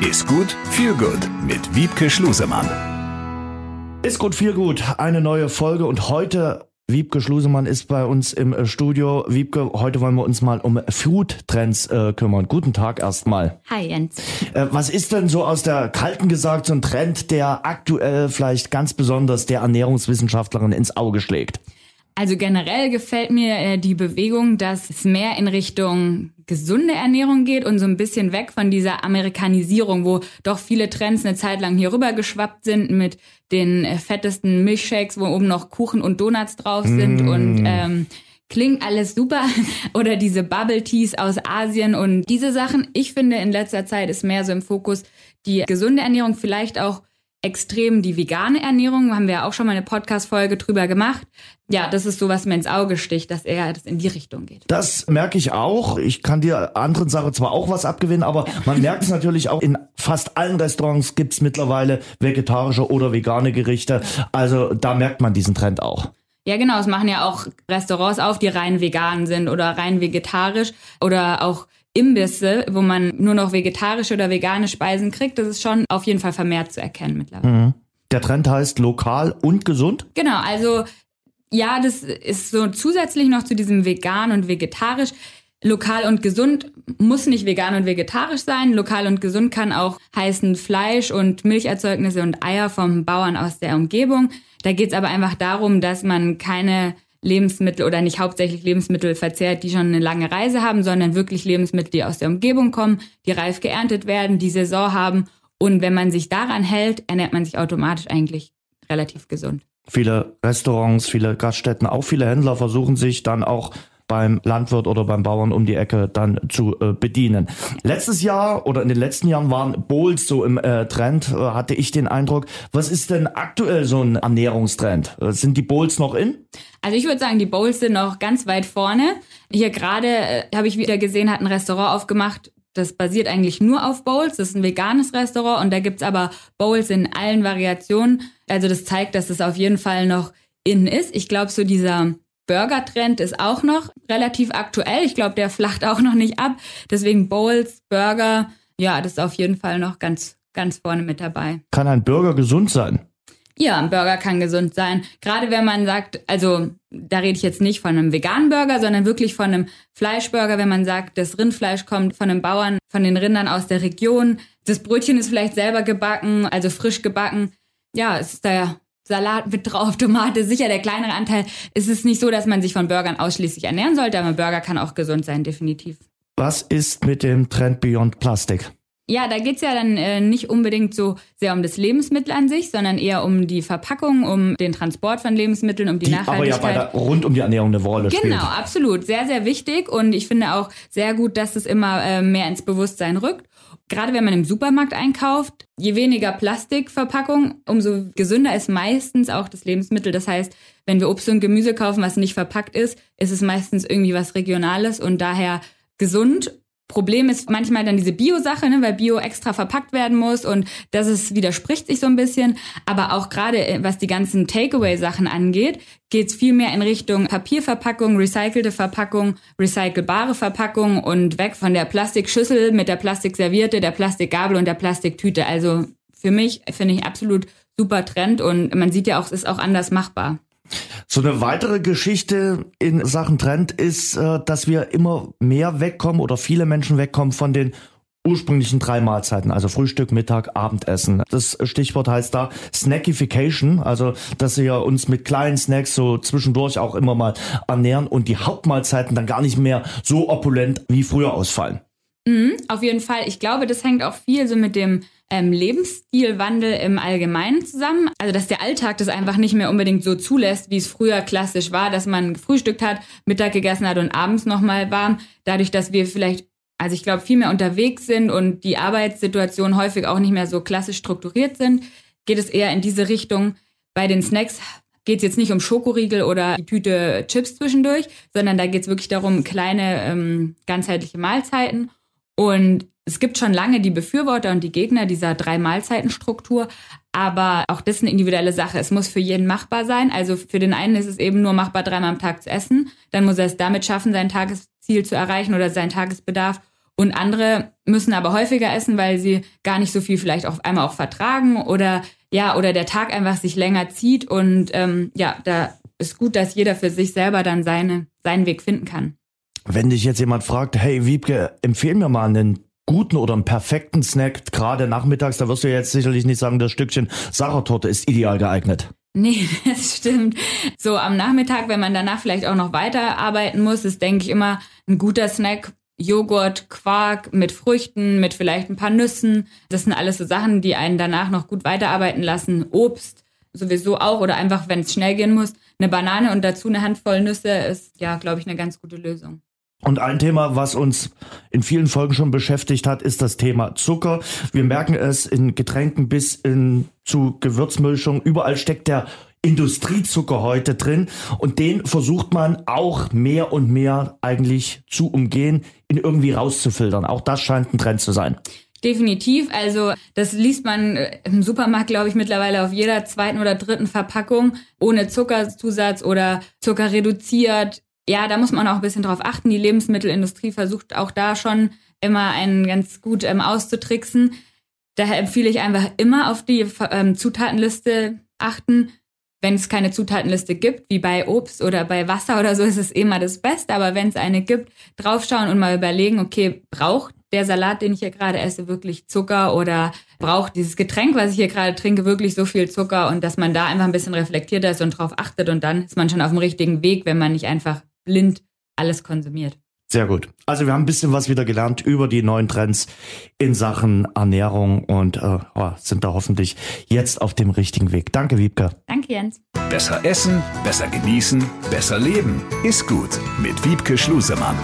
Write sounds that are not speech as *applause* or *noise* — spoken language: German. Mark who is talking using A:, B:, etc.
A: Ist gut, viel gut mit Wiebke Schlusemann.
B: Ist gut, viel gut. Eine neue Folge und heute Wiebke Schlusemann ist bei uns im äh, Studio. Wiebke, heute wollen wir uns mal um Food-Trends äh, kümmern. Guten Tag erstmal.
C: Hi Jens.
B: Äh, was ist denn so aus der Kalten gesagt so ein Trend, der aktuell vielleicht ganz besonders der Ernährungswissenschaftlerin ins Auge schlägt?
C: Also generell gefällt mir äh, die Bewegung, dass es mehr in Richtung gesunde Ernährung geht und so ein bisschen weg von dieser Amerikanisierung, wo doch viele Trends eine Zeit lang hier rüber geschwappt sind mit den äh, fettesten Milchshakes, wo oben noch Kuchen und Donuts drauf sind mm. und ähm, klingt alles super. *laughs* Oder diese Bubble Teas aus Asien und diese Sachen. Ich finde, in letzter Zeit ist mehr so im Fokus die gesunde Ernährung, vielleicht auch extrem die vegane Ernährung. Haben wir ja auch schon mal eine Podcast-Folge drüber gemacht. Ja, das ist so, was mir ins Auge sticht, dass er das in die Richtung geht.
B: Das merke ich auch. Ich kann dir anderen Sachen zwar auch was abgewinnen, aber man merkt es natürlich auch in fast allen Restaurants gibt's mittlerweile vegetarische oder vegane Gerichte. Also da merkt man diesen Trend auch.
C: Ja, genau. Es machen ja auch Restaurants auf, die rein vegan sind oder rein vegetarisch oder auch Imbisse, wo man nur noch vegetarische oder vegane Speisen kriegt, das ist schon auf jeden Fall vermehrt zu erkennen mittlerweile. Mhm.
B: Der Trend heißt lokal und gesund?
C: Genau, also ja, das ist so zusätzlich noch zu diesem vegan und vegetarisch. Lokal und gesund muss nicht vegan und vegetarisch sein. Lokal und gesund kann auch heißen Fleisch und Milcherzeugnisse und Eier vom Bauern aus der Umgebung. Da geht es aber einfach darum, dass man keine Lebensmittel oder nicht hauptsächlich Lebensmittel verzehrt, die schon eine lange Reise haben, sondern wirklich Lebensmittel, die aus der Umgebung kommen, die reif geerntet werden, die Saison haben. Und wenn man sich daran hält, ernährt man sich automatisch eigentlich relativ gesund.
B: Viele Restaurants, viele Gaststätten, auch viele Händler versuchen sich dann auch beim Landwirt oder beim Bauern um die Ecke dann zu äh, bedienen. Letztes Jahr oder in den letzten Jahren waren Bowls so im äh, Trend, äh, hatte ich den Eindruck. Was ist denn aktuell so ein Ernährungstrend? Äh, sind die Bowls noch in?
C: Also ich würde sagen, die Bowls sind noch ganz weit vorne. Hier gerade äh, habe ich wieder gesehen, hat ein Restaurant aufgemacht, das basiert eigentlich nur auf Bowls. Das ist ein veganes Restaurant und da gibt's aber Bowls in allen Variationen. Also das zeigt, dass es auf jeden Fall noch in ist. Ich glaube, so dieser Burger-Trend ist auch noch relativ aktuell. Ich glaube, der flacht auch noch nicht ab. Deswegen Bowls, Burger, ja, das ist auf jeden Fall noch ganz, ganz vorne mit dabei.
B: Kann ein Burger gesund sein?
C: Ja, ein Burger kann gesund sein. Gerade wenn man sagt, also da rede ich jetzt nicht von einem veganen Burger, sondern wirklich von einem Fleischburger, wenn man sagt, das Rindfleisch kommt von einem Bauern, von den Rindern aus der Region. Das Brötchen ist vielleicht selber gebacken, also frisch gebacken. Ja, es ist da Salat mit drauf, Tomate, sicher der kleinere Anteil. Es ist nicht so, dass man sich von Burgern ausschließlich ernähren sollte, aber ein Burger kann auch gesund sein, definitiv.
B: Was ist mit dem Trend Beyond Plastik?
C: Ja, da geht's ja dann äh, nicht unbedingt so sehr um das Lebensmittel an sich, sondern eher um die Verpackung, um den Transport von Lebensmitteln, um die, die Nachhaltigkeit.
B: Aber ja bei der, rund um die Ernährung eine Rolle
C: genau,
B: spielt.
C: Genau, absolut. Sehr, sehr wichtig und ich finde auch sehr gut, dass es immer äh, mehr ins Bewusstsein rückt. Gerade wenn man im Supermarkt einkauft, je weniger Plastikverpackung, umso gesünder ist meistens auch das Lebensmittel. Das heißt, wenn wir Obst und Gemüse kaufen, was nicht verpackt ist, ist es meistens irgendwie was Regionales und daher gesund Problem ist manchmal dann diese Bio-Sache, ne, weil Bio extra verpackt werden muss und das ist, widerspricht sich so ein bisschen. Aber auch gerade äh, was die ganzen Takeaway-Sachen angeht, geht es viel mehr in Richtung Papierverpackung, recycelte Verpackung, recycelbare Verpackung und weg von der Plastikschüssel mit der Plastikservierte, der Plastikgabel und der Plastiktüte. Also für mich finde ich absolut super Trend und man sieht ja auch, es ist auch anders machbar.
B: So eine weitere Geschichte in Sachen Trend ist, äh, dass wir immer mehr wegkommen oder viele Menschen wegkommen von den ursprünglichen drei Mahlzeiten, also Frühstück, Mittag, Abendessen. Das Stichwort heißt da Snackification, also dass wir uns mit kleinen Snacks so zwischendurch auch immer mal ernähren und die Hauptmahlzeiten dann gar nicht mehr so opulent wie früher ausfallen.
C: Mhm, auf jeden Fall. Ich glaube, das hängt auch viel so mit dem ähm, Lebensstilwandel im Allgemeinen zusammen. Also dass der Alltag das einfach nicht mehr unbedingt so zulässt, wie es früher klassisch war, dass man gefrühstückt hat, Mittag gegessen hat und abends nochmal warm. Dadurch, dass wir vielleicht, also ich glaube, viel mehr unterwegs sind und die Arbeitssituation häufig auch nicht mehr so klassisch strukturiert sind, geht es eher in diese Richtung. Bei den Snacks geht es jetzt nicht um Schokoriegel oder die Tüte Chips zwischendurch, sondern da geht es wirklich darum, kleine ähm, ganzheitliche Mahlzeiten. Und es gibt schon lange die Befürworter und die Gegner dieser drei Mahlzeitenstruktur, aber auch das ist eine individuelle Sache. Es muss für jeden machbar sein. Also für den einen ist es eben nur machbar, dreimal am Tag zu essen. Dann muss er es damit schaffen, sein Tagesziel zu erreichen oder seinen Tagesbedarf. Und andere müssen aber häufiger essen, weil sie gar nicht so viel vielleicht auf einmal auch vertragen oder ja, oder der Tag einfach sich länger zieht. Und ähm, ja, da ist gut, dass jeder für sich selber dann seine, seinen Weg finden kann.
B: Wenn dich jetzt jemand fragt, hey Wiebke, empfehl mir mal einen guten oder einen perfekten Snack, gerade nachmittags, da wirst du jetzt sicherlich nicht sagen, das Stückchen Sachertorte ist ideal geeignet.
C: Nee, *laughs* das stimmt. So am Nachmittag, wenn man danach vielleicht auch noch weiterarbeiten muss, ist, denke ich, immer ein guter Snack. Joghurt, Quark mit Früchten, mit vielleicht ein paar Nüssen. Das sind alles so Sachen, die einen danach noch gut weiterarbeiten lassen. Obst sowieso auch oder einfach, wenn es schnell gehen muss, eine Banane und dazu eine Handvoll Nüsse ist, ja, glaube ich, eine ganz gute Lösung.
B: Und ein Thema, was uns in vielen Folgen schon beschäftigt hat, ist das Thema Zucker. Wir merken es in Getränken bis in, zu Gewürzmischung. Überall steckt der Industriezucker heute drin und den versucht man auch mehr und mehr eigentlich zu umgehen, ihn irgendwie rauszufiltern. Auch das scheint ein Trend zu sein.
C: Definitiv. Also das liest man äh, im Supermarkt, glaube ich, mittlerweile auf jeder zweiten oder dritten Verpackung ohne Zuckerzusatz oder Zucker reduziert ja, da muss man auch ein bisschen drauf achten. Die Lebensmittelindustrie versucht auch da schon immer einen ganz gut ähm, auszutricksen. Daher empfehle ich einfach immer auf die ähm, Zutatenliste achten. Wenn es keine Zutatenliste gibt, wie bei Obst oder bei Wasser oder so, ist es immer das Beste. Aber wenn es eine gibt, draufschauen und mal überlegen, okay, braucht der Salat, den ich hier gerade esse, wirklich Zucker oder braucht dieses Getränk, was ich hier gerade trinke, wirklich so viel Zucker und dass man da einfach ein bisschen reflektierter ist und drauf achtet und dann ist man schon auf dem richtigen Weg, wenn man nicht einfach blind alles konsumiert.
B: Sehr gut. Also wir haben ein bisschen was wieder gelernt über die neuen Trends in Sachen Ernährung und äh, oh, sind da hoffentlich jetzt auf dem richtigen Weg. Danke, Wiebke.
C: Danke, Jens.
A: Besser essen, besser genießen, besser leben. Ist gut mit Wiebke Schlusemann.